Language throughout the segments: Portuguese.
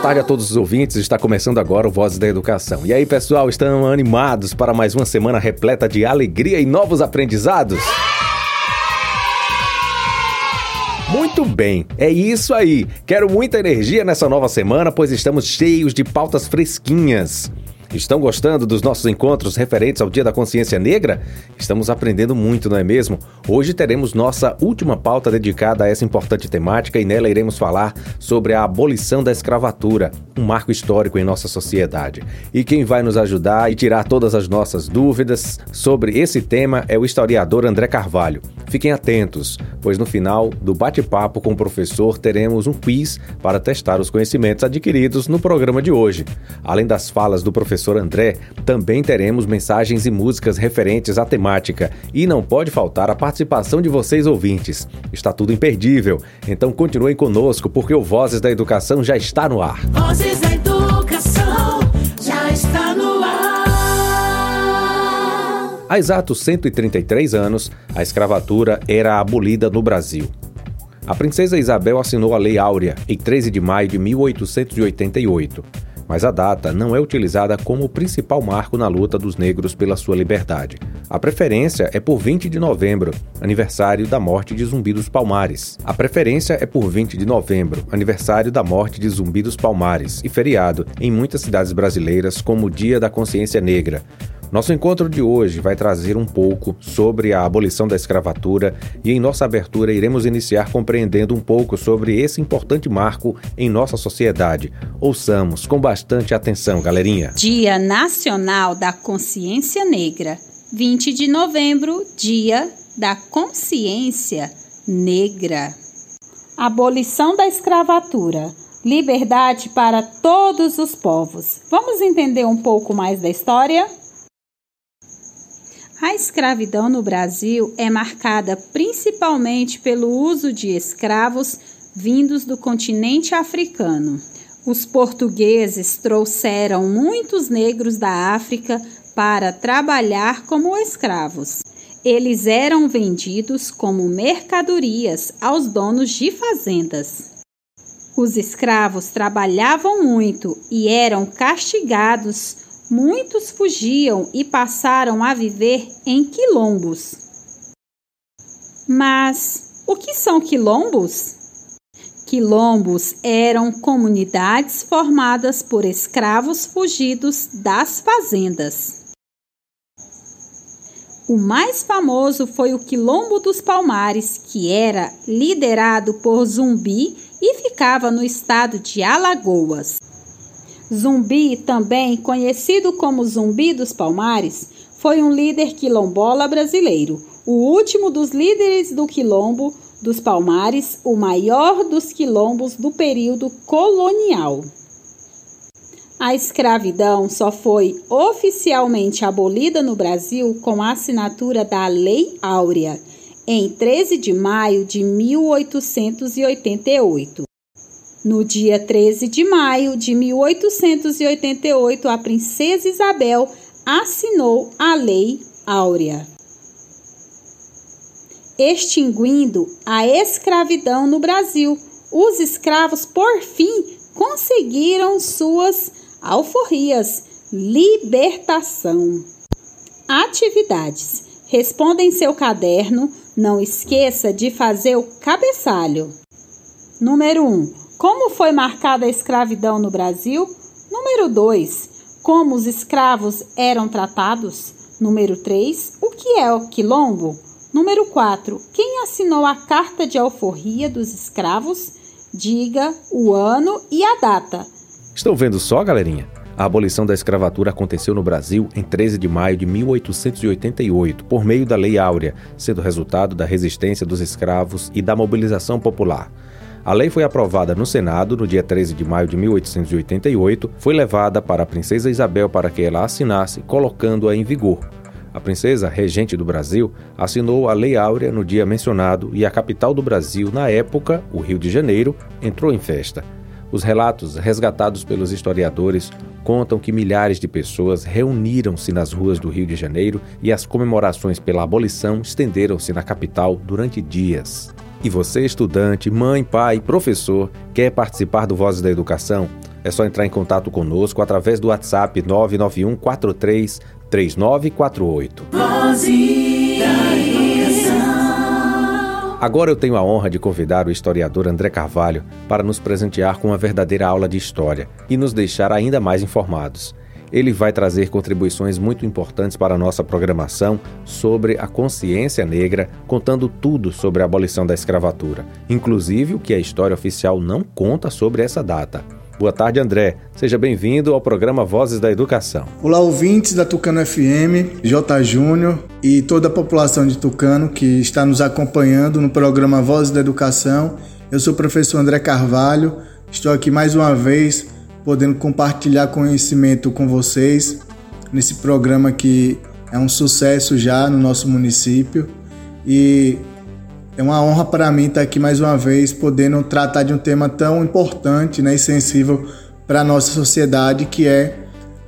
tarde a todos os ouvintes. Está começando agora o Vozes da Educação. E aí, pessoal, estão animados para mais uma semana repleta de alegria e novos aprendizados? Muito bem, é isso aí. Quero muita energia nessa nova semana, pois estamos cheios de pautas fresquinhas. Estão gostando dos nossos encontros referentes ao Dia da Consciência Negra? Estamos aprendendo muito, não é mesmo? Hoje teremos nossa última pauta dedicada a essa importante temática e nela iremos falar sobre a abolição da escravatura, um marco histórico em nossa sociedade. E quem vai nos ajudar e tirar todas as nossas dúvidas sobre esse tema é o historiador André Carvalho. Fiquem atentos, pois no final do bate-papo com o professor teremos um quiz para testar os conhecimentos adquiridos no programa de hoje. Além das falas do professor professor André, também teremos mensagens e músicas referentes à temática. E não pode faltar a participação de vocês ouvintes. Está tudo imperdível, então continuem conosco porque o Vozes da Educação já está no ar. Vozes da Educação já está no ar. Há exatos 133 anos, a escravatura era abolida no Brasil. A princesa Isabel assinou a Lei Áurea em 13 de maio de 1888 mas a data não é utilizada como o principal marco na luta dos negros pela sua liberdade. A preferência é por 20 de novembro, aniversário da morte de Zumbi dos Palmares. A preferência é por 20 de novembro, aniversário da morte de Zumbi dos Palmares, e feriado em muitas cidades brasileiras como o Dia da Consciência Negra. Nosso encontro de hoje vai trazer um pouco sobre a abolição da escravatura e em nossa abertura iremos iniciar compreendendo um pouco sobre esse importante marco em nossa sociedade. Ouçamos com bastante atenção, galerinha. Dia Nacional da Consciência Negra, 20 de novembro, Dia da Consciência Negra. Abolição da escravatura. Liberdade para todos os povos. Vamos entender um pouco mais da história? A escravidão no Brasil é marcada principalmente pelo uso de escravos vindos do continente africano. Os portugueses trouxeram muitos negros da África para trabalhar como escravos. Eles eram vendidos como mercadorias aos donos de fazendas. Os escravos trabalhavam muito e eram castigados muitos fugiam e passaram a viver em quilombos. Mas o que são quilombos? Quilombos eram comunidades formadas por escravos fugidos das fazendas. O mais famoso foi o Quilombo dos Palmares, que era liderado por Zumbi e ficava no estado de Alagoas. Zumbi, também conhecido como Zumbi dos Palmares, foi um líder quilombola brasileiro, o último dos líderes do quilombo dos Palmares, o maior dos quilombos do período colonial. A escravidão só foi oficialmente abolida no Brasil com a assinatura da Lei Áurea, em 13 de maio de 1888. No dia 13 de maio de 1888, a princesa Isabel assinou a Lei Áurea, extinguindo a escravidão no Brasil. Os escravos, por fim, conseguiram suas alforrias. Libertação. Atividades. Responda em seu caderno. Não esqueça de fazer o cabeçalho. Número 1. Um, como foi marcada a escravidão no Brasil? Número 2. Como os escravos eram tratados? Número 3. O que é o quilombo? Número 4. Quem assinou a carta de alforria dos escravos? Diga o ano e a data. Estão vendo só, galerinha? A abolição da escravatura aconteceu no Brasil em 13 de maio de 1888, por meio da Lei Áurea, sendo resultado da resistência dos escravos e da mobilização popular. A lei foi aprovada no Senado no dia 13 de maio de 1888, foi levada para a princesa Isabel para que ela assinasse, colocando-a em vigor. A princesa regente do Brasil assinou a Lei Áurea no dia mencionado e a capital do Brasil, na época, o Rio de Janeiro, entrou em festa. Os relatos resgatados pelos historiadores contam que milhares de pessoas reuniram-se nas ruas do Rio de Janeiro e as comemorações pela abolição estenderam-se na capital durante dias. E você, estudante, mãe, pai, professor, quer participar do Vozes da Educação? É só entrar em contato conosco através do WhatsApp 991 43 3948. Agora eu tenho a honra de convidar o historiador André Carvalho para nos presentear com uma verdadeira aula de história e nos deixar ainda mais informados. Ele vai trazer contribuições muito importantes para a nossa programação sobre a consciência negra, contando tudo sobre a abolição da escravatura, inclusive o que a história oficial não conta sobre essa data. Boa tarde, André. Seja bem-vindo ao programa Vozes da Educação. Olá, ouvintes da Tucano FM, J. Júnior e toda a população de Tucano que está nos acompanhando no programa Vozes da Educação. Eu sou o professor André Carvalho, estou aqui mais uma vez podendo compartilhar conhecimento com vocês nesse programa que é um sucesso já no nosso município e é uma honra para mim estar aqui mais uma vez, podendo tratar de um tema tão importante né, e sensível para a nossa sociedade, que é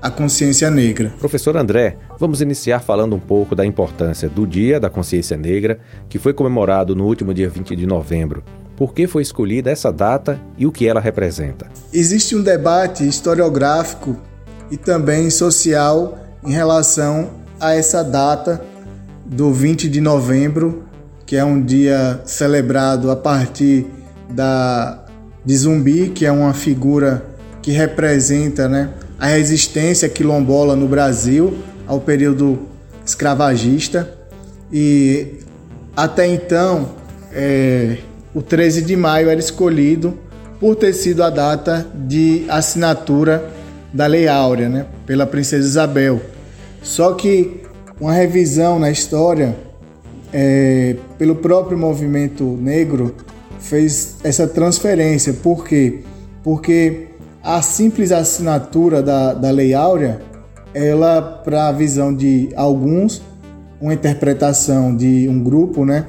a consciência negra. Professor André, vamos iniciar falando um pouco da importância do Dia da Consciência Negra, que foi comemorado no último dia 20 de novembro. Por que foi escolhida essa data e o que ela representa? Existe um debate historiográfico e também social em relação a essa data do 20 de novembro que é um dia celebrado a partir da de Zumbi, que é uma figura que representa né, a resistência quilombola no Brasil ao período escravagista. E até então, é, o 13 de maio era escolhido por ter sido a data de assinatura da Lei Áurea, né, pela Princesa Isabel. Só que uma revisão na história é, pelo próprio movimento negro, fez essa transferência. Por quê? Porque a simples assinatura da, da Lei Áurea, ela, para a visão de alguns, uma interpretação de um grupo, né,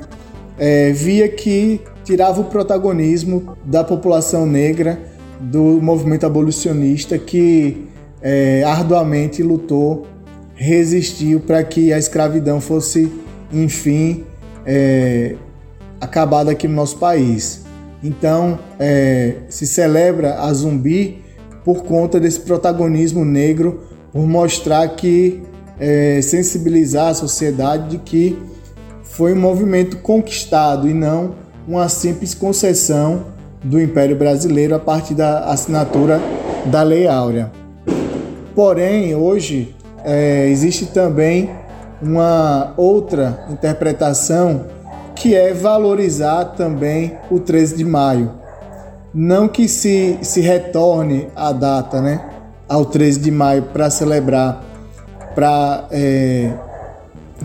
é, via que tirava o protagonismo da população negra do movimento abolicionista que é, arduamente lutou, resistiu para que a escravidão fosse enfim, é, acabada aqui no nosso país. Então, é, se celebra a Zumbi por conta desse protagonismo negro, por mostrar que, é, sensibilizar a sociedade de que foi um movimento conquistado e não uma simples concessão do Império Brasileiro a partir da assinatura da Lei Áurea. Porém, hoje é, existe também uma outra interpretação que é valorizar também o 13 de maio. Não que se, se retorne a data, né, ao 13 de maio para celebrar, para é,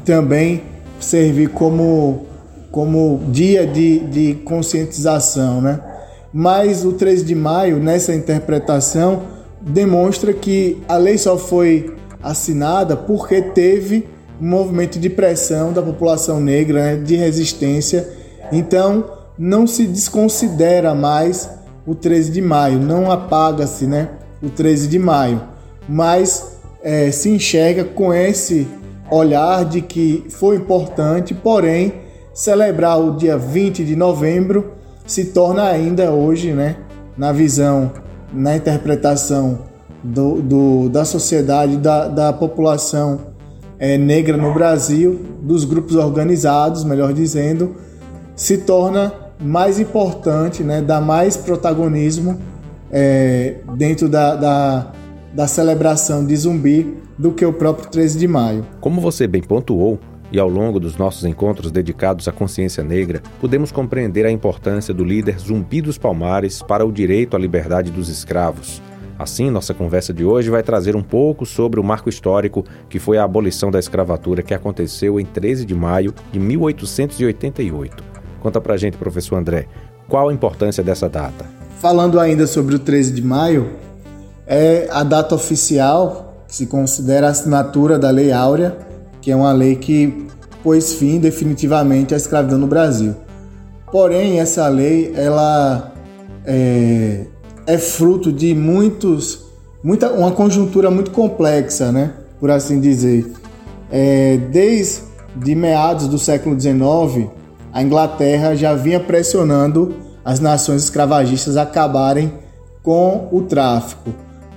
também servir como, como dia de, de conscientização, né? Mas o 13 de maio, nessa interpretação, demonstra que a lei só foi assinada porque teve um movimento de pressão da população negra, né, de resistência. Então, não se desconsidera mais o 13 de maio, não apaga-se né, o 13 de maio, mas é, se enxerga com esse olhar de que foi importante, porém, celebrar o dia 20 de novembro se torna ainda hoje, né, na visão, na interpretação do, do da sociedade, da, da população é, negra no Brasil, dos grupos organizados, melhor dizendo, se torna mais importante, né, dá mais protagonismo é, dentro da, da, da celebração de zumbi do que o próprio 13 de maio. Como você bem pontuou, e ao longo dos nossos encontros dedicados à consciência negra, podemos compreender a importância do líder Zumbi dos Palmares para o direito à liberdade dos escravos, Assim, nossa conversa de hoje vai trazer um pouco sobre o marco histórico que foi a abolição da escravatura que aconteceu em 13 de maio de 1888. Conta pra gente, professor André, qual a importância dessa data? Falando ainda sobre o 13 de maio, é a data oficial que se considera a assinatura da Lei Áurea, que é uma lei que pôs fim definitivamente à escravidão no Brasil. Porém, essa lei ela é, é fruto de muitos, muita, uma conjuntura muito complexa, né? Por assim dizer. É, desde meados do século XIX, a Inglaterra já vinha pressionando as nações escravagistas a acabarem com o tráfico.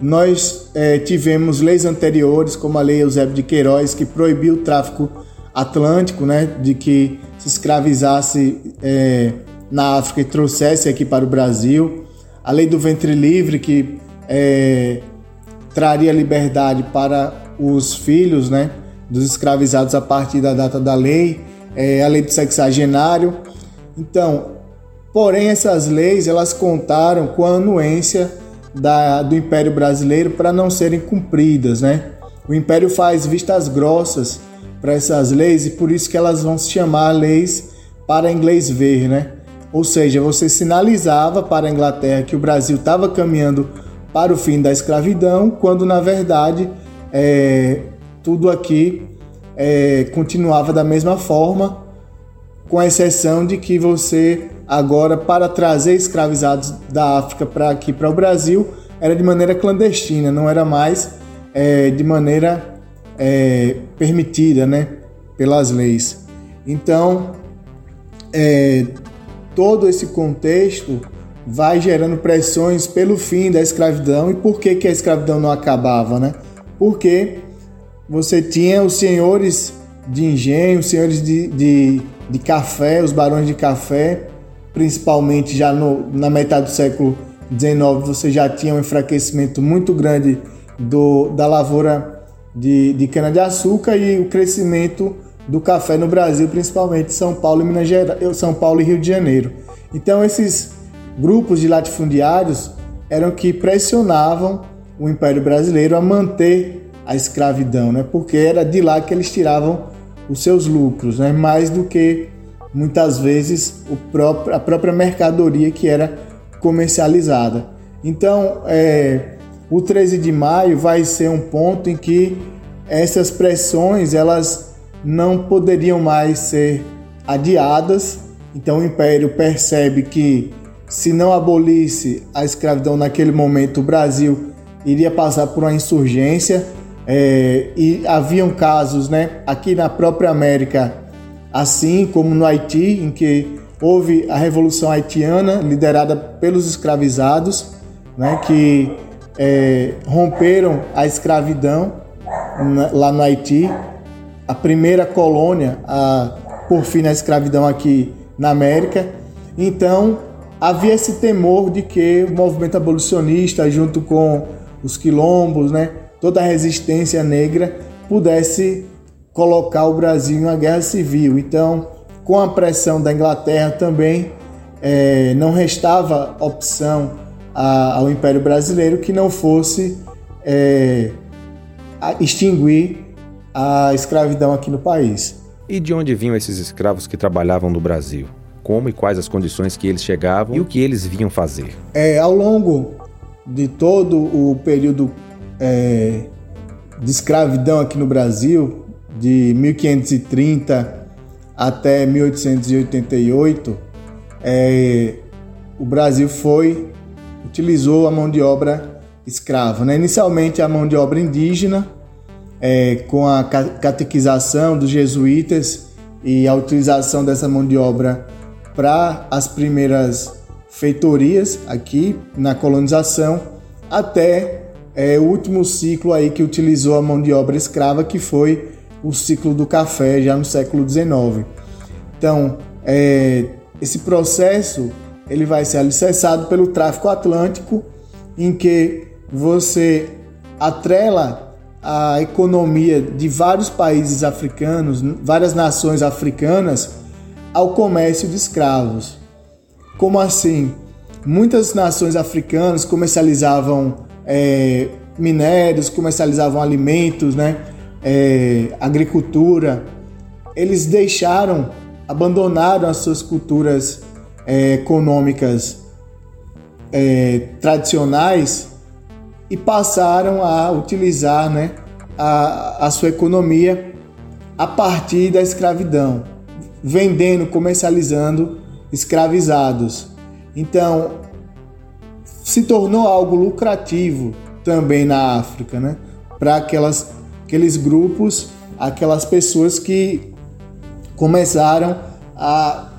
Nós é, tivemos leis anteriores, como a Lei Eusébio de Queiroz, que proibiu o tráfico atlântico, né, de que se escravizasse é, na África e trouxesse aqui para o Brasil. A Lei do Ventre Livre, que é, traria liberdade para os filhos né, dos escravizados a partir da data da lei, a Lei do Sexagenário. Então, porém, essas leis elas contaram com a anuência da, do Império Brasileiro para não serem cumpridas, né? O Império faz vistas grossas para essas leis e por isso que elas vão se chamar leis para inglês ver, né? Ou seja, você sinalizava para a Inglaterra que o Brasil estava caminhando para o fim da escravidão, quando na verdade é, tudo aqui é, continuava da mesma forma, com a exceção de que você agora para trazer escravizados da África para aqui para o Brasil era de maneira clandestina, não era mais é, de maneira é, permitida, né, pelas leis. Então, é, todo esse contexto vai gerando pressões pelo fim da escravidão e por que, que a escravidão não acabava, né? Porque você tinha os senhores de engenho, os senhores de, de, de café, os barões de café, principalmente já no, na metade do século XIX, você já tinha um enfraquecimento muito grande do, da lavoura de, de cana-de-açúcar e o crescimento do café no Brasil, principalmente São Paulo e Minas Gerais, São Paulo e Rio de Janeiro. Então esses grupos de latifundiários eram que pressionavam o Império Brasileiro a manter a escravidão, né? Porque era de lá que eles tiravam os seus lucros, né? Mais do que muitas vezes próprio, a própria mercadoria que era comercializada. Então, é, o 13 de maio vai ser um ponto em que essas pressões elas não poderiam mais ser adiadas. Então, o Império percebe que se não abolisse a escravidão naquele momento, o Brasil iria passar por uma insurgência. É, e haviam casos, né, aqui na própria América, assim como no Haiti, em que houve a Revolução Haitiana, liderada pelos escravizados, né, que é, romperam a escravidão lá no Haiti, a primeira colônia a por fim na escravidão aqui na América. Então, havia esse temor de que o movimento abolicionista, junto com os quilombos, né, toda a resistência negra, pudesse colocar o Brasil em uma guerra civil. Então, com a pressão da Inglaterra também, é, não restava opção a, ao Império Brasileiro que não fosse é, extinguir a escravidão aqui no país. E de onde vinham esses escravos que trabalhavam no Brasil? como e quais as condições que eles chegavam e o que eles vinham fazer. É, ao longo de todo o período é, de escravidão aqui no Brasil, de 1530 até 1888, é, o Brasil foi utilizou a mão de obra escrava. Né? Inicialmente a mão de obra indígena, é, com a catequização dos jesuítas e a utilização dessa mão de obra para as primeiras feitorias aqui na colonização até é, o último ciclo aí que utilizou a mão de obra escrava que foi o ciclo do café já no século XIX. Então é, esse processo ele vai ser alicerçado pelo tráfico atlântico em que você atrela a economia de vários países africanos, várias nações africanas ao comércio de escravos. Como assim? Muitas nações africanas comercializavam é, minérios, comercializavam alimentos, né? É, agricultura. Eles deixaram, abandonaram as suas culturas é, econômicas é, tradicionais e passaram a utilizar né, a, a sua economia a partir da escravidão vendendo, comercializando escravizados. Então, se tornou algo lucrativo também na África, né? Para aquelas aqueles grupos, aquelas pessoas que começaram a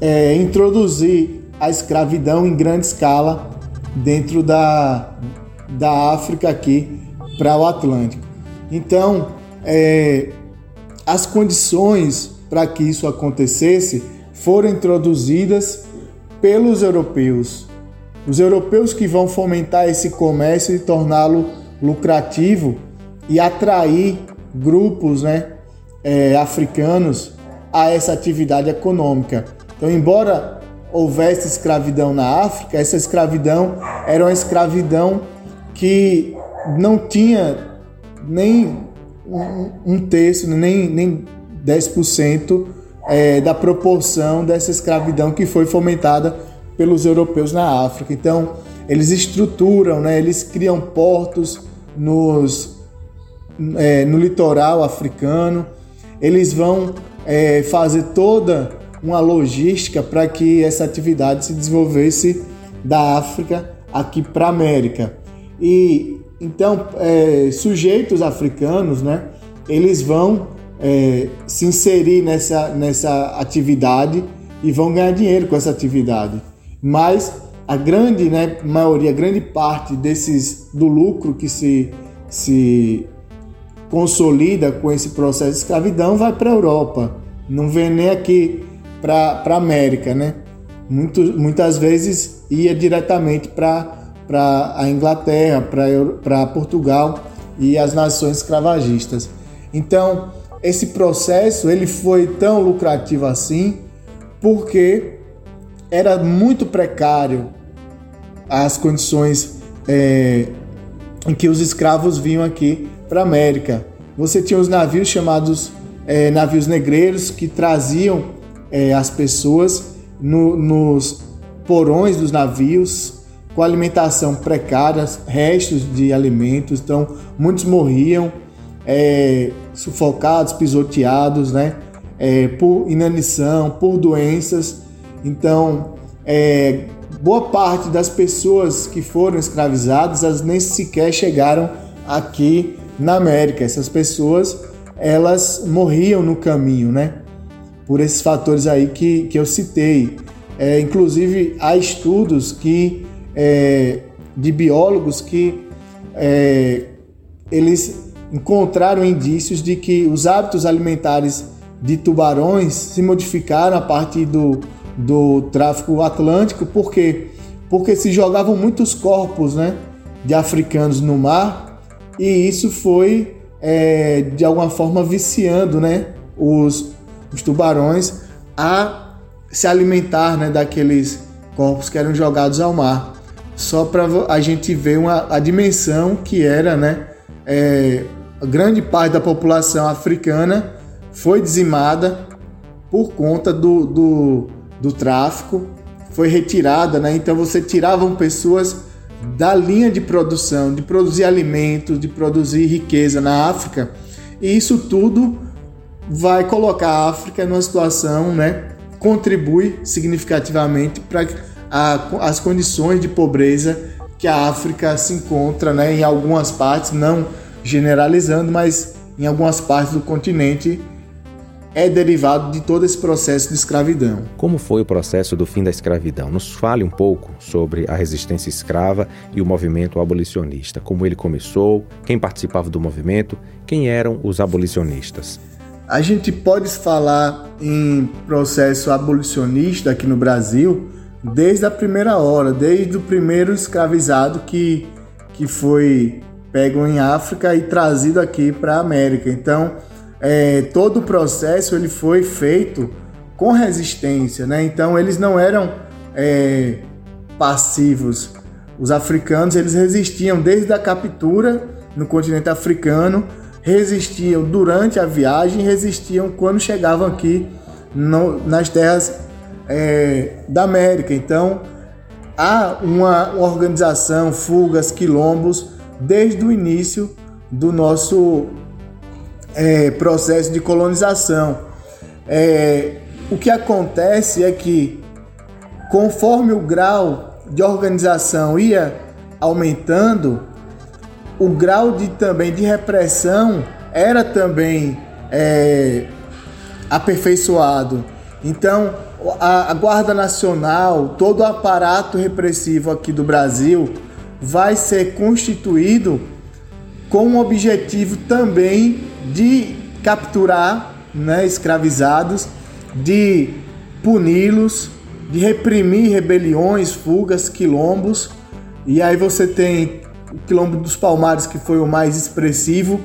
é, introduzir a escravidão em grande escala dentro da, da África aqui para o Atlântico. Então, é, as condições para que isso acontecesse foram introduzidas pelos europeus. Os europeus que vão fomentar esse comércio e torná-lo lucrativo e atrair grupos né, é, africanos a essa atividade econômica. Então, embora houvesse escravidão na África, essa escravidão era uma escravidão que não tinha nem um, terço, nem, nem 10% é, da proporção dessa escravidão que foi fomentada pelos europeus na África. Então, eles estruturam, né, eles criam portos nos, é, no litoral africano, eles vão é, fazer toda uma logística para que essa atividade se desenvolvesse da África aqui para a América. E então, é, sujeitos africanos, né, eles vão é, se inserir nessa, nessa atividade e vão ganhar dinheiro com essa atividade. Mas a grande né, maioria, grande parte desses do lucro que se, se consolida com esse processo de escravidão vai para a Europa, não vem nem aqui para a América, né? Muito, muitas vezes ia diretamente para a Inglaterra, para Portugal e as nações escravagistas. Então, esse processo ele foi tão lucrativo assim porque era muito precário as condições é, em que os escravos vinham aqui para a América. Você tinha os navios chamados é, navios negreiros que traziam é, as pessoas no, nos porões dos navios com alimentação precária, restos de alimentos, então muitos morriam é, sufocados, pisoteados, né? É, por inanição, por doenças. Então, é, boa parte das pessoas que foram escravizadas, elas nem sequer chegaram aqui na América. Essas pessoas, elas morriam no caminho, né? Por esses fatores aí que, que eu citei. É, inclusive, há estudos que é, de biólogos que é, eles encontraram indícios de que os hábitos alimentares de tubarões se modificaram a partir do, do tráfico atlântico, por quê? Porque se jogavam muitos corpos né, de africanos no mar e isso foi é, de alguma forma viciando né, os, os tubarões a se alimentar né, daqueles corpos que eram jogados ao mar. Só para a gente ver uma, a dimensão que era né, é, grande parte da população africana foi dizimada por conta do, do, do tráfico, foi retirada, né? Então você tiravam pessoas da linha de produção, de produzir alimentos, de produzir riqueza na África, e isso tudo vai colocar a África numa situação, né? Contribui significativamente para as condições de pobreza que a África se encontra, né? Em algumas partes, não generalizando, mas em algumas partes do continente é derivado de todo esse processo de escravidão. Como foi o processo do fim da escravidão? Nos fale um pouco sobre a resistência escrava e o movimento abolicionista. Como ele começou, quem participava do movimento, quem eram os abolicionistas? A gente pode falar em processo abolicionista aqui no Brasil desde a primeira hora, desde o primeiro escravizado que, que foi pego em África e trazido aqui para a América. Então, é, todo o processo ele foi feito com resistência, né? Então, eles não eram é, passivos. Os africanos eles resistiam desde a captura no continente africano, resistiam durante a viagem, resistiam quando chegavam aqui no, nas terras é, da América. Então, há uma, uma organização, fugas, quilombos desde o início do nosso é, processo de colonização. É, o que acontece é que, conforme o grau de organização ia aumentando, o grau de também de repressão era também é, aperfeiçoado. Então a, a Guarda Nacional, todo o aparato repressivo aqui do Brasil vai ser constituído com o objetivo também de capturar né, escravizados, de puni-los, de reprimir rebeliões, fugas, quilombos. E aí você tem o quilombo dos Palmares, que foi o mais expressivo,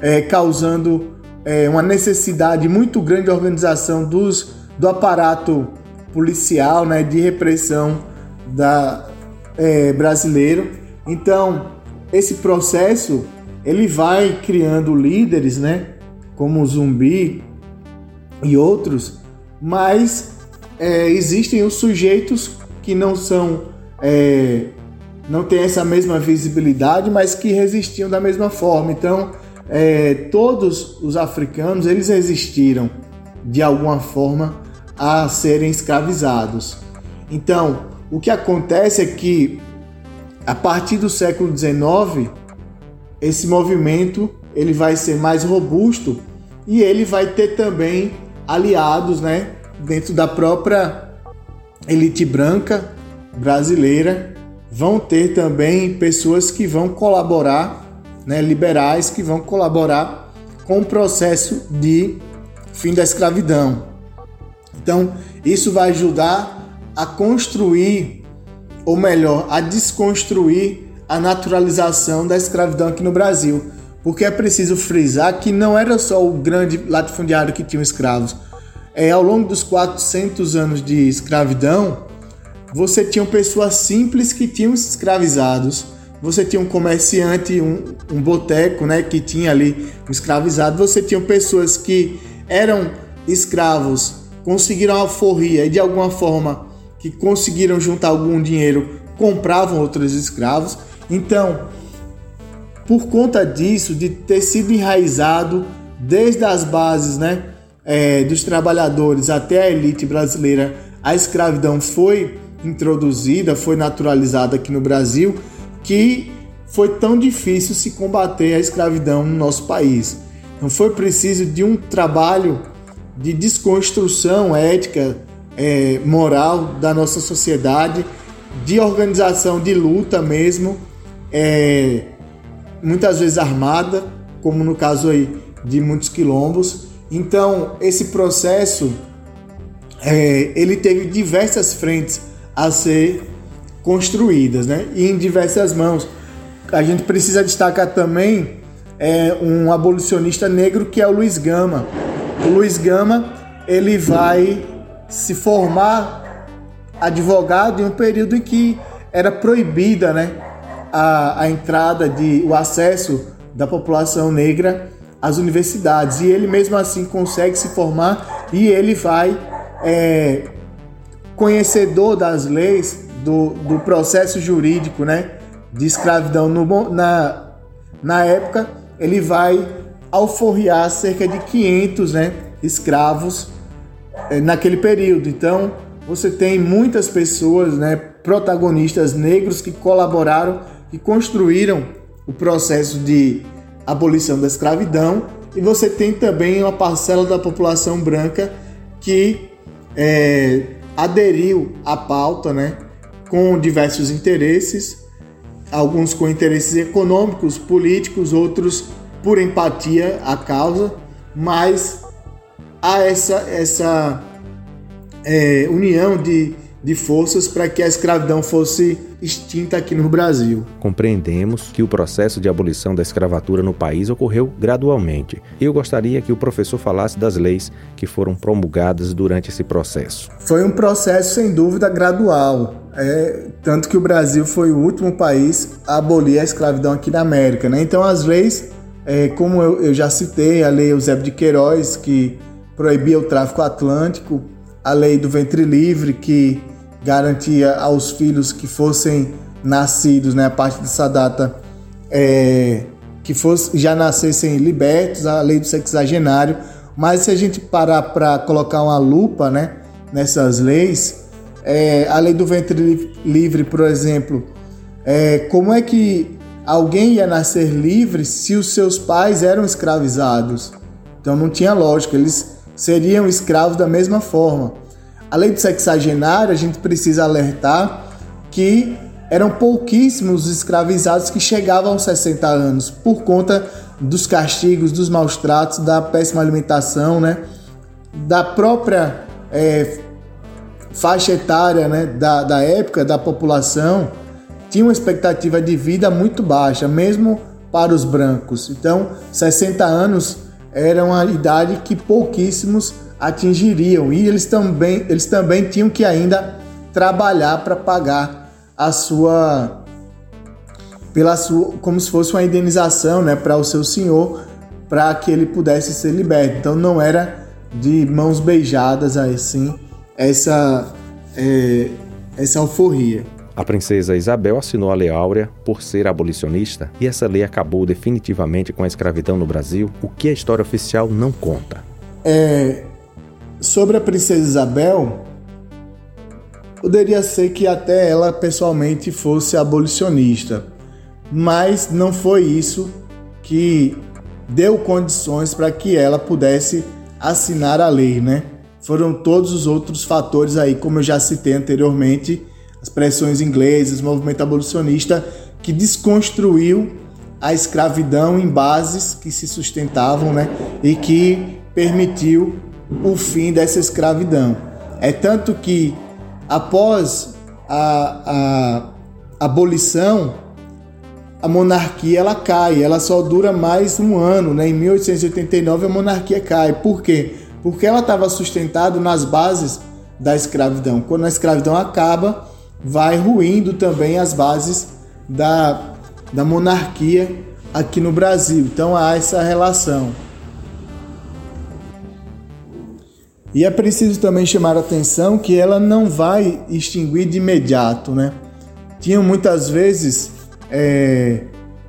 é, causando é, uma necessidade muito grande de organização dos, do aparato policial, né, de repressão da, é, brasileiro. Então, esse processo ele vai criando líderes, né, como o Zumbi e outros, mas é, existem os sujeitos que não são é, não têm essa mesma visibilidade, mas que resistiam da mesma forma. Então, é, todos os africanos eles resistiram de alguma forma a serem escravizados. Então, o que acontece é que a partir do século XIX esse movimento ele vai ser mais robusto e ele vai ter também aliados, né, dentro da própria elite branca brasileira, vão ter também pessoas que vão colaborar né, liberais que vão colaborar com o processo de fim da escravidão. Então, isso vai ajudar a construir, ou melhor, a desconstruir a naturalização da escravidão aqui no Brasil. Porque é preciso frisar que não era só o grande latifundiário que tinha escravos. É, ao longo dos 400 anos de escravidão, você tinha pessoas simples que tinham escravizados você tinha um comerciante, um, um boteco, né, que tinha ali um escravizado, você tinha pessoas que eram escravos, conseguiram alforria e de alguma forma que conseguiram juntar algum dinheiro, compravam outros escravos. Então, por conta disso, de ter sido enraizado desde as bases, né, é, dos trabalhadores até a elite brasileira, a escravidão foi introduzida, foi naturalizada aqui no Brasil que foi tão difícil se combater a escravidão no nosso país. Então foi preciso de um trabalho de desconstrução ética, é, moral da nossa sociedade, de organização de luta mesmo, é, muitas vezes armada, como no caso aí de muitos quilombos. Então esse processo é, ele teve diversas frentes a ser construídas, né? E em diversas mãos. A gente precisa destacar também é, um abolicionista negro que é o Luiz Gama. O Luiz Gama ele vai se formar advogado em um período em que era proibida, né, a, a entrada de o acesso da população negra às universidades e ele mesmo assim consegue se formar e ele vai é, conhecedor das leis do, do processo jurídico né, de escravidão no, na, na época, ele vai alforriar cerca de 500 né, escravos é, naquele período. Então, você tem muitas pessoas, né, protagonistas negros que colaboraram e construíram o processo de abolição da escravidão. E você tem também uma parcela da população branca que é, aderiu à pauta, né, com diversos interesses, alguns com interesses econômicos, políticos, outros por empatia à causa, mas há essa, essa é, união de, de forças para que a escravidão fosse extinta aqui no Brasil. Compreendemos que o processo de abolição da escravatura no país ocorreu gradualmente. Eu gostaria que o professor falasse das leis que foram promulgadas durante esse processo. Foi um processo, sem dúvida, gradual. É, tanto que o Brasil foi o último país a abolir a escravidão aqui na América. Né? Então, as leis, é, como eu, eu, já citei, a lei Eusébio de Queiroz, que proibia o tráfico atlântico, a lei do ventre livre, que garantia aos filhos que fossem nascidos, né, a partir dessa data, é, que fosse, já nascessem libertos, a lei do sexagenário. Mas se a gente parar para colocar uma lupa né, nessas leis, é, a lei do ventre livre, por exemplo, é, como é que alguém ia nascer livre se os seus pais eram escravizados? Então não tinha lógica, eles seriam escravos da mesma forma. A lei do sexagenário, a gente precisa alertar que eram pouquíssimos os escravizados que chegavam aos 60 anos por conta dos castigos, dos maus tratos, da péssima alimentação, né? da própria é, faixa etária né? da, da época da população, tinha uma expectativa de vida muito baixa, mesmo para os brancos. Então, 60 anos era uma idade que pouquíssimos atingiriam e eles também, eles também tinham que ainda trabalhar para pagar a sua pela sua como se fosse uma indenização, né, para o seu senhor, para que ele pudesse ser liberto. Então não era de mãos beijadas assim essa é, essa alforria. A princesa Isabel assinou a Lei Áurea por ser abolicionista e essa lei acabou definitivamente com a escravidão no Brasil, o que a história oficial não conta. É, sobre a princesa Isabel, poderia ser que até ela pessoalmente fosse abolicionista, mas não foi isso que deu condições para que ela pudesse assinar a lei, né? Foram todos os outros fatores aí, como eu já citei anteriormente, as pressões inglesas, o movimento abolicionista que desconstruiu a escravidão em bases que se sustentavam, né? E que permitiu o fim dessa escravidão. É tanto que após a, a abolição, a monarquia ela cai, ela só dura mais um ano, né? Em 1889 a monarquia cai. Por quê? Porque ela estava sustentada nas bases da escravidão. Quando a escravidão acaba, vai ruindo também as bases da, da monarquia aqui no Brasil. Então há essa relação. E é preciso também chamar a atenção que ela não vai extinguir de imediato, né? Tinham muitas vezes é,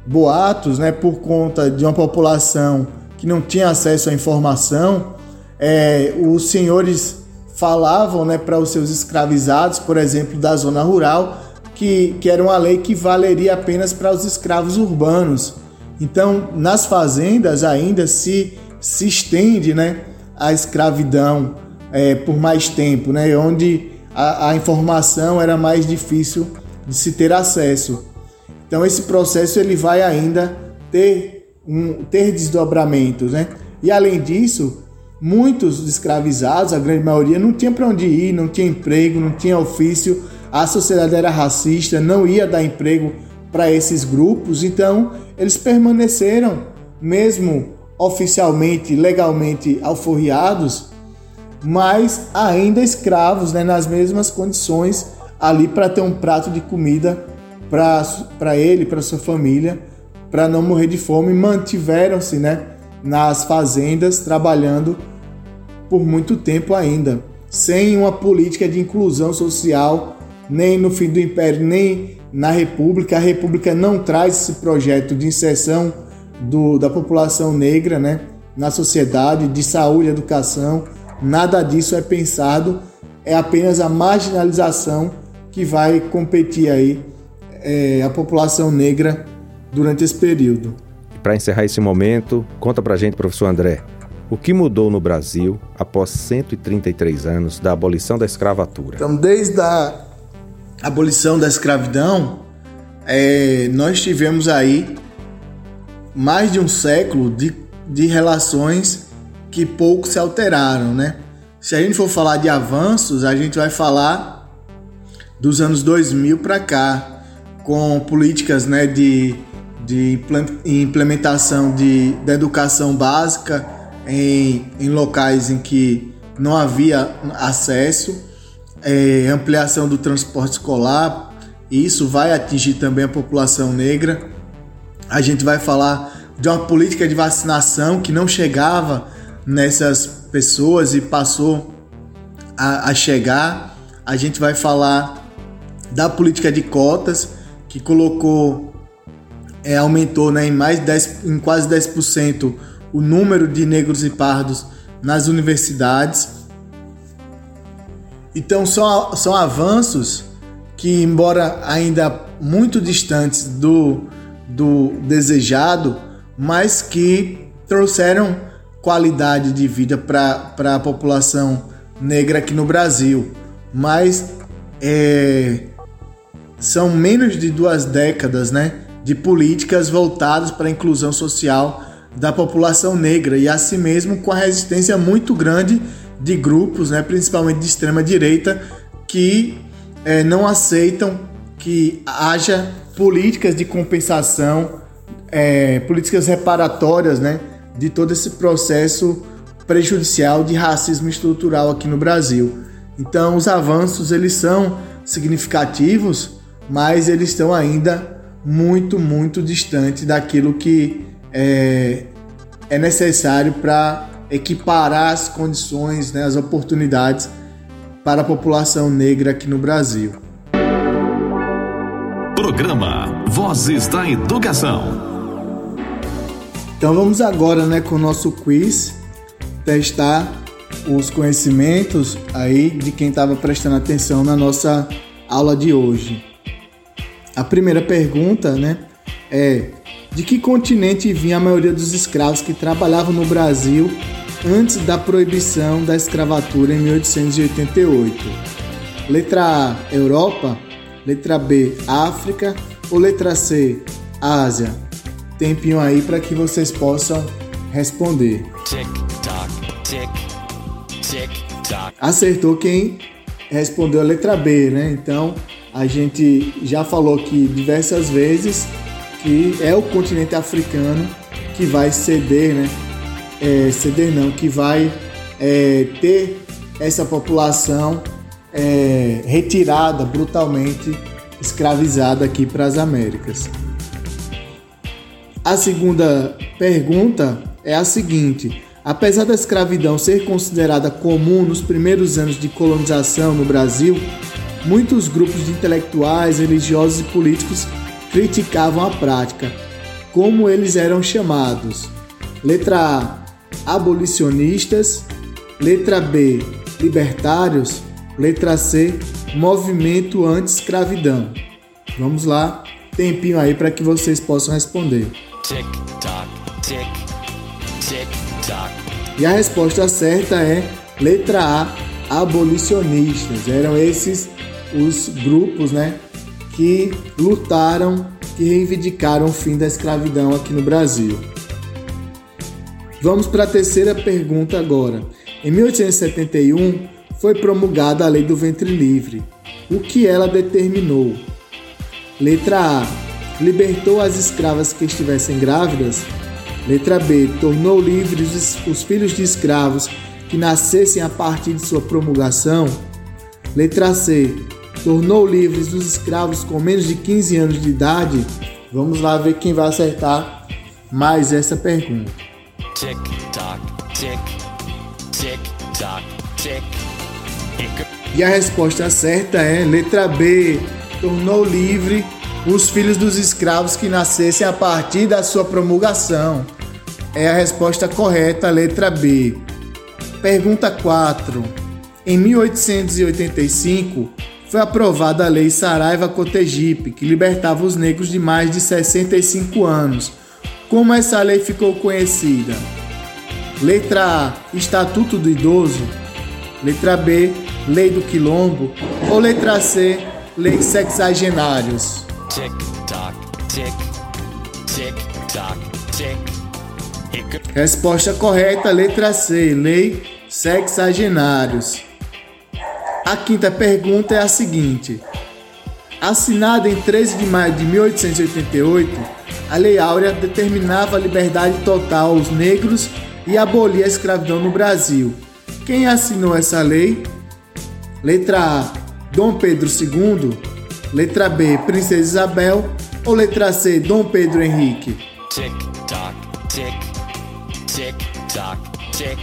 boatos, né, por conta de uma população que não tinha acesso à informação, é, os senhores falavam, né, para os seus escravizados, por exemplo, da zona rural, que, que era uma lei que valeria apenas para os escravos urbanos. Então, nas fazendas ainda se, se estende, né, a escravidão é, por mais tempo, né? onde a, a, informação era mais difícil de se ter acesso. Então esse processo ele vai ainda ter, um, ter desdobramentos. Né? E além disso, muitos escravizados, a grande maioria, não tinha para onde ir, não tinha emprego, não tinha ofício, a sociedade era racista, não ia dar emprego para esses grupos, então eles permaneceram, mesmo oficialmente, legalmente alforriados, mas ainda escravos, né, nas mesmas condições ali para ter um prato de comida para ele, para sua família, para não morrer de fome, mantiveram-se, né, nas fazendas trabalhando por muito tempo ainda, sem uma política de inclusão social, nem no fim do império, nem na república. A república não traz esse projeto de inserção do, da população negra, né, na sociedade, de saúde, educação, Nada disso é pensado, é apenas a marginalização que vai competir aí é, a população negra durante esse período. Para encerrar esse momento, conta pra gente, professor André, o que mudou no Brasil após 133 anos da abolição da escravatura? Então, desde a abolição da escravidão, é, nós tivemos aí mais de um século de, de relações que pouco se alteraram, né? Se a gente for falar de avanços, a gente vai falar dos anos 2000 para cá, com políticas né, de, de implementação de, da educação básica em, em locais em que não havia acesso, é, ampliação do transporte escolar, isso vai atingir também a população negra. A gente vai falar de uma política de vacinação que não chegava nessas pessoas e passou a, a chegar. A gente vai falar da política de cotas que colocou é, aumentou né, em mais 10, em quase 10% o número de negros e pardos nas universidades. Então são, são avanços que, embora ainda muito distantes do, do desejado, mas que trouxeram qualidade de vida para a população negra aqui no Brasil, mas é, são menos de duas décadas né, de políticas voltadas para a inclusão social da população negra e assim mesmo com a resistência muito grande de grupos, né, principalmente de extrema direita, que é, não aceitam que haja políticas de compensação, é, políticas reparatórias, né, de todo esse processo prejudicial de racismo estrutural aqui no Brasil. Então, os avanços eles são significativos, mas eles estão ainda muito, muito distantes daquilo que é, é necessário para equiparar as condições, né, as oportunidades para a população negra aqui no Brasil. Programa Vozes da Educação. Então vamos agora, né, com o nosso quiz testar os conhecimentos aí de quem estava prestando atenção na nossa aula de hoje. A primeira pergunta, né, é de que continente vinha a maioria dos escravos que trabalhavam no Brasil antes da proibição da escravatura em 1888? Letra A, Europa, letra B, África ou letra C, Ásia? Tempinho aí para que vocês possam responder. Tic toc, tic, tic toc. acertou quem respondeu a letra B, né? Então a gente já falou aqui diversas vezes que é o continente africano que vai ceder, né? É, ceder não, que vai é, ter essa população é, retirada brutalmente, escravizada aqui para as Américas. A segunda pergunta é a seguinte: apesar da escravidão ser considerada comum nos primeiros anos de colonização no Brasil, muitos grupos de intelectuais, religiosos e políticos criticavam a prática. Como eles eram chamados? Letra A: abolicionistas. Letra B: libertários. Letra C: movimento anti-escravidão. Vamos lá, tempinho aí para que vocês possam responder. Tic toc, tic, tic toc. E a resposta certa é letra A, abolicionistas. Eram esses os grupos, né, que lutaram, que reivindicaram o fim da escravidão aqui no Brasil. Vamos para a terceira pergunta agora. Em 1871 foi promulgada a Lei do Ventre Livre. O que ela determinou? Letra A. Libertou as escravas que estivessem grávidas. Letra B. Tornou livres os- os filhos de escravos que nascessem a partir de sua promulgação. Letra C. Tornou livres os escravos com menos de 15 anos de idade. Vamos lá ver quem vai acertar mais essa pergunta. Tick tock, tick, tick tock, tick. E a resposta certa é letra B. Tornou livre os filhos dos escravos que nascessem a partir da sua promulgação. É a resposta correta, letra B. Pergunta 4. Em 1885, foi aprovada a Lei Saraiva Cotegipe, que libertava os negros de mais de 65 anos. Como essa lei ficou conhecida? Letra A, Estatuto do Idoso. Letra B, Lei do Quilombo. Ou letra C, Lei Sexagenários. Tick tock, tick, tick tock, tick. Hic- Resposta correta, letra C, Lei Sexagenários. A quinta pergunta é a seguinte: Assinada em 13 de maio de 1888, a Lei Áurea determinava a liberdade total aos negros e abolia a escravidão no Brasil. Quem assinou essa lei? Letra A, Dom Pedro II. Letra B, Princesa Isabel. Ou letra C, Dom Pedro Henrique? Tick tock, tick, tick tock, tick.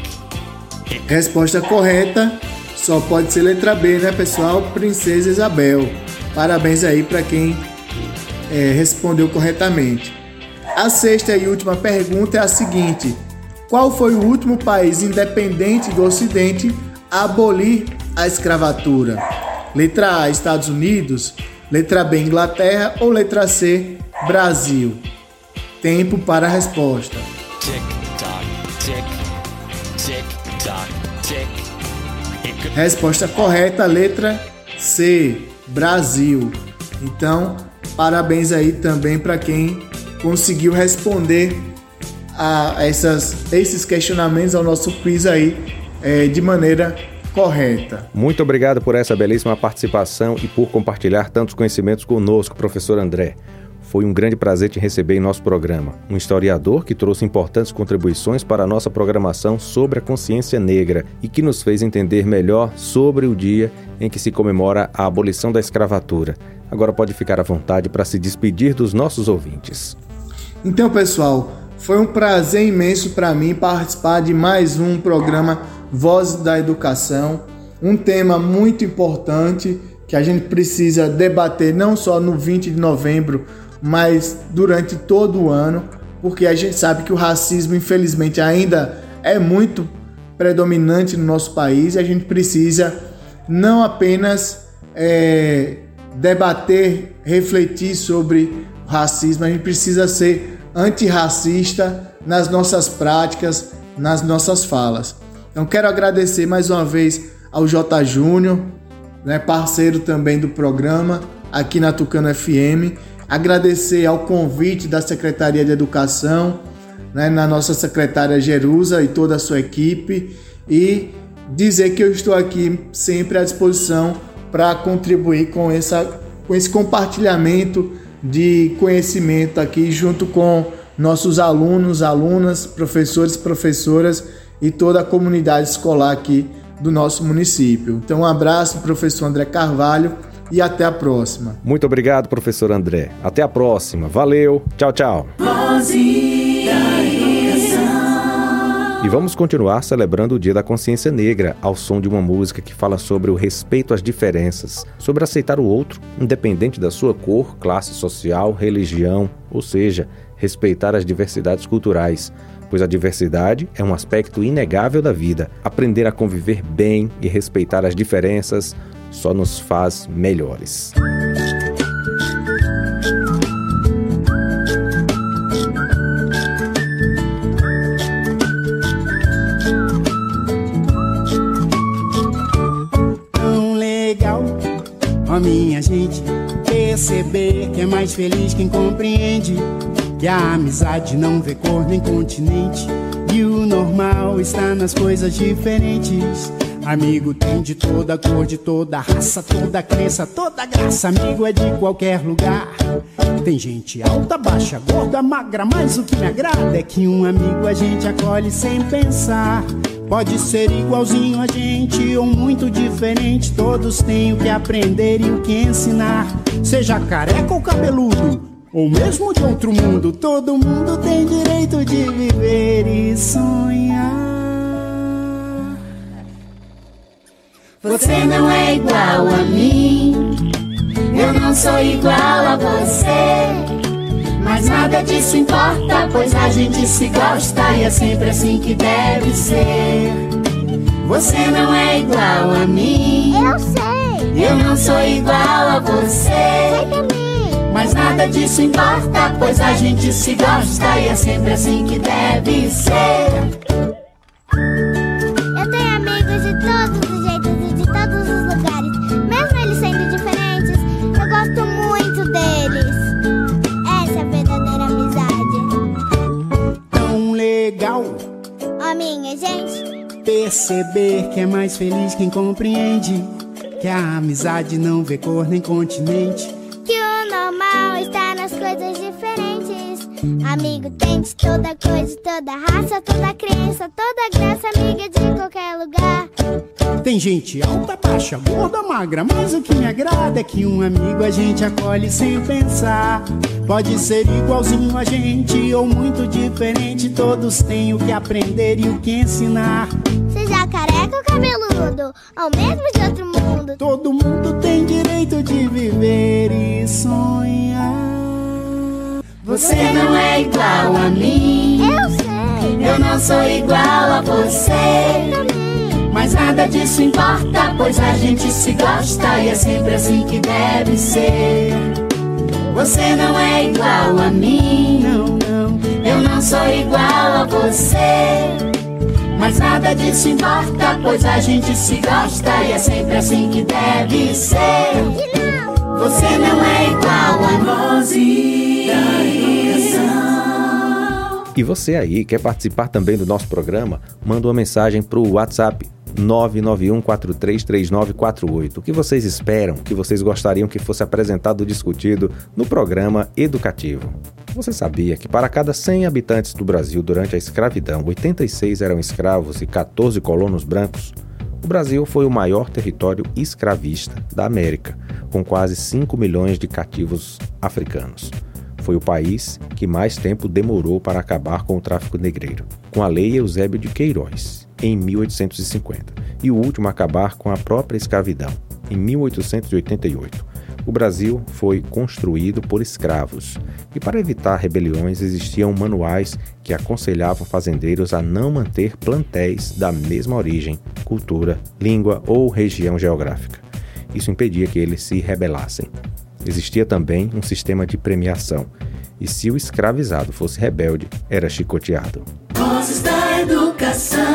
Hic- Resposta correta só pode ser letra B, né, pessoal? Princesa Isabel. Parabéns aí para quem é, respondeu corretamente. A sexta e última pergunta é a seguinte: Qual foi o último país independente do Ocidente a abolir a escravatura? Letra A, Estados Unidos. Letra B, Inglaterra. Ou letra C, Brasil? Tempo para a resposta. Resposta correta, letra C, Brasil. Então, parabéns aí também para quem conseguiu responder a essas, esses questionamentos ao nosso quiz aí é, de maneira correta. Muito obrigado por essa belíssima participação e por compartilhar tantos conhecimentos conosco, professor André. Foi um grande prazer te receber em nosso programa. Um historiador que trouxe importantes contribuições para a nossa programação sobre a consciência negra e que nos fez entender melhor sobre o dia em que se comemora a abolição da escravatura. Agora pode ficar à vontade para se despedir dos nossos ouvintes. Então, pessoal, foi um prazer imenso para mim participar de mais um programa Vozes da Educação, um tema muito importante que a gente precisa debater não só no 20 de novembro, mas durante todo o ano, porque a gente sabe que o racismo, infelizmente, ainda é muito predominante no nosso país e a gente precisa não apenas é, debater, refletir sobre racismo, a gente precisa ser antirracista nas nossas práticas, nas nossas falas. Então quero agradecer mais uma vez ao J Júnior, né, parceiro também do programa aqui na Tucano FM agradecer ao convite da Secretaria de Educação, né, na nossa secretária Jerusa e toda a sua equipe, e dizer que eu estou aqui sempre à disposição para contribuir com, essa, com esse compartilhamento de conhecimento aqui junto com nossos alunos, alunas, professores, professoras e toda a comunidade escolar aqui do nosso município. Então, um abraço, professor André Carvalho e até a próxima. Muito obrigado, professor André. Até a próxima. Valeu. Tchau, tchau. E vamos continuar celebrando o Dia da Consciência Negra ao som de uma música que fala sobre o respeito às diferenças, sobre aceitar o outro, independente da sua cor, classe social, religião, ou seja, respeitar as diversidades culturais. Pois a diversidade é um aspecto inegável da vida. Aprender a conviver bem e respeitar as diferenças só nos faz melhores. tão legal, ó minha gente, perceber que é mais feliz quem compreende que a amizade não vê cor nem continente e o normal está nas coisas diferentes. Amigo tem de toda cor, de toda raça, toda crença, toda graça. Amigo é de qualquer lugar. Tem gente alta, baixa, gorda, magra, mas o que me agrada é que um amigo a gente acolhe sem pensar. Pode ser igualzinho a gente ou muito diferente. Todos têm o que aprender e o que ensinar. Seja careca ou cabeludo, ou mesmo de outro mundo, todo mundo tem direito de viver e sonhar. Você não é igual a mim, eu não sou igual a você. Mas nada disso importa, pois a gente se gosta e é sempre assim que deve ser. Você não é igual a mim, Eu sei, eu não sou igual a você. Mas nada disso importa, pois a gente se gosta e é sempre assim que deve ser. Eu tenho amigos de todos os jeitos e de todos os lugares. Mesmo eles sendo diferentes, eu gosto muito deles. Essa é a verdadeira amizade. Tão legal Ó, minha gente, perceber que é mais feliz quem compreende que a amizade não vê cor nem continente. Amigo tem de toda coisa, toda raça, toda crença, toda graça, amiga de qualquer lugar. Tem gente alta, baixa, gorda, magra, mas o que me agrada é que um amigo a gente acolhe sem pensar. Pode ser igualzinho a gente ou muito diferente, todos têm o que aprender e o que ensinar. Seja careca ou cabeludo, ou mesmo de outro mundo. Todo mundo tem direito de viver e sonhar. Você não é igual a mim, Eu sei, eu não sou igual a você. Mas nada disso importa, pois a gente se gosta e é sempre assim que deve ser. Você não é igual a mim, Não, não, eu não sou igual a você. Mas nada disso importa, pois a gente se gosta e é sempre assim que deve ser. Você não é igual a educação. E você aí quer participar também do nosso programa? Manda uma mensagem para o WhatsApp 991433948. O que vocês esperam, o que vocês gostariam que fosse apresentado discutido no programa educativo? Você sabia que para cada 100 habitantes do Brasil durante a escravidão, 86 eram escravos e 14 colonos brancos? O Brasil foi o maior território escravista da América, com quase 5 milhões de cativos africanos. Foi o país que mais tempo demorou para acabar com o tráfico negreiro, com a Lei Eusébio de Queiroz, em 1850, e o último a acabar com a própria escravidão, em 1888. O Brasil foi construído por escravos, e para evitar rebeliões existiam manuais que aconselhavam fazendeiros a não manter plantéis da mesma origem, cultura, língua ou região geográfica. Isso impedia que eles se rebelassem. Existia também um sistema de premiação, e se o escravizado fosse rebelde, era chicoteado. Vozes da educação.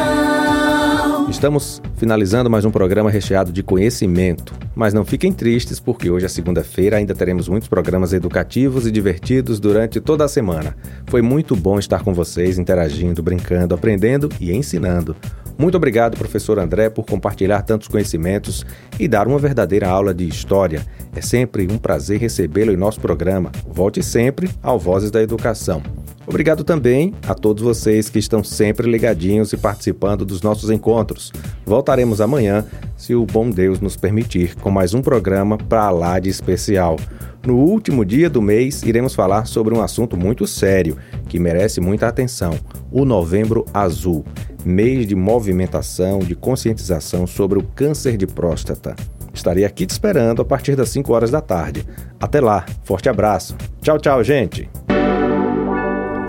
Estamos finalizando mais um programa recheado de conhecimento. Mas não fiquem tristes, porque hoje é segunda-feira, ainda teremos muitos programas educativos e divertidos durante toda a semana. Foi muito bom estar com vocês, interagindo, brincando, aprendendo e ensinando. Muito obrigado, professor André, por compartilhar tantos conhecimentos e dar uma verdadeira aula de história. É sempre um prazer recebê-lo em nosso programa. Volte sempre ao Vozes da Educação. Obrigado também a todos vocês que estão sempre ligadinhos e participando dos nossos encontros. Voltaremos amanhã, se o bom Deus nos permitir, com mais um programa para lá de especial. No último dia do mês, iremos falar sobre um assunto muito sério que merece muita atenção: o Novembro Azul mês de movimentação, de conscientização sobre o câncer de próstata. Estarei aqui te esperando a partir das 5 horas da tarde. Até lá, forte abraço. Tchau, tchau, gente.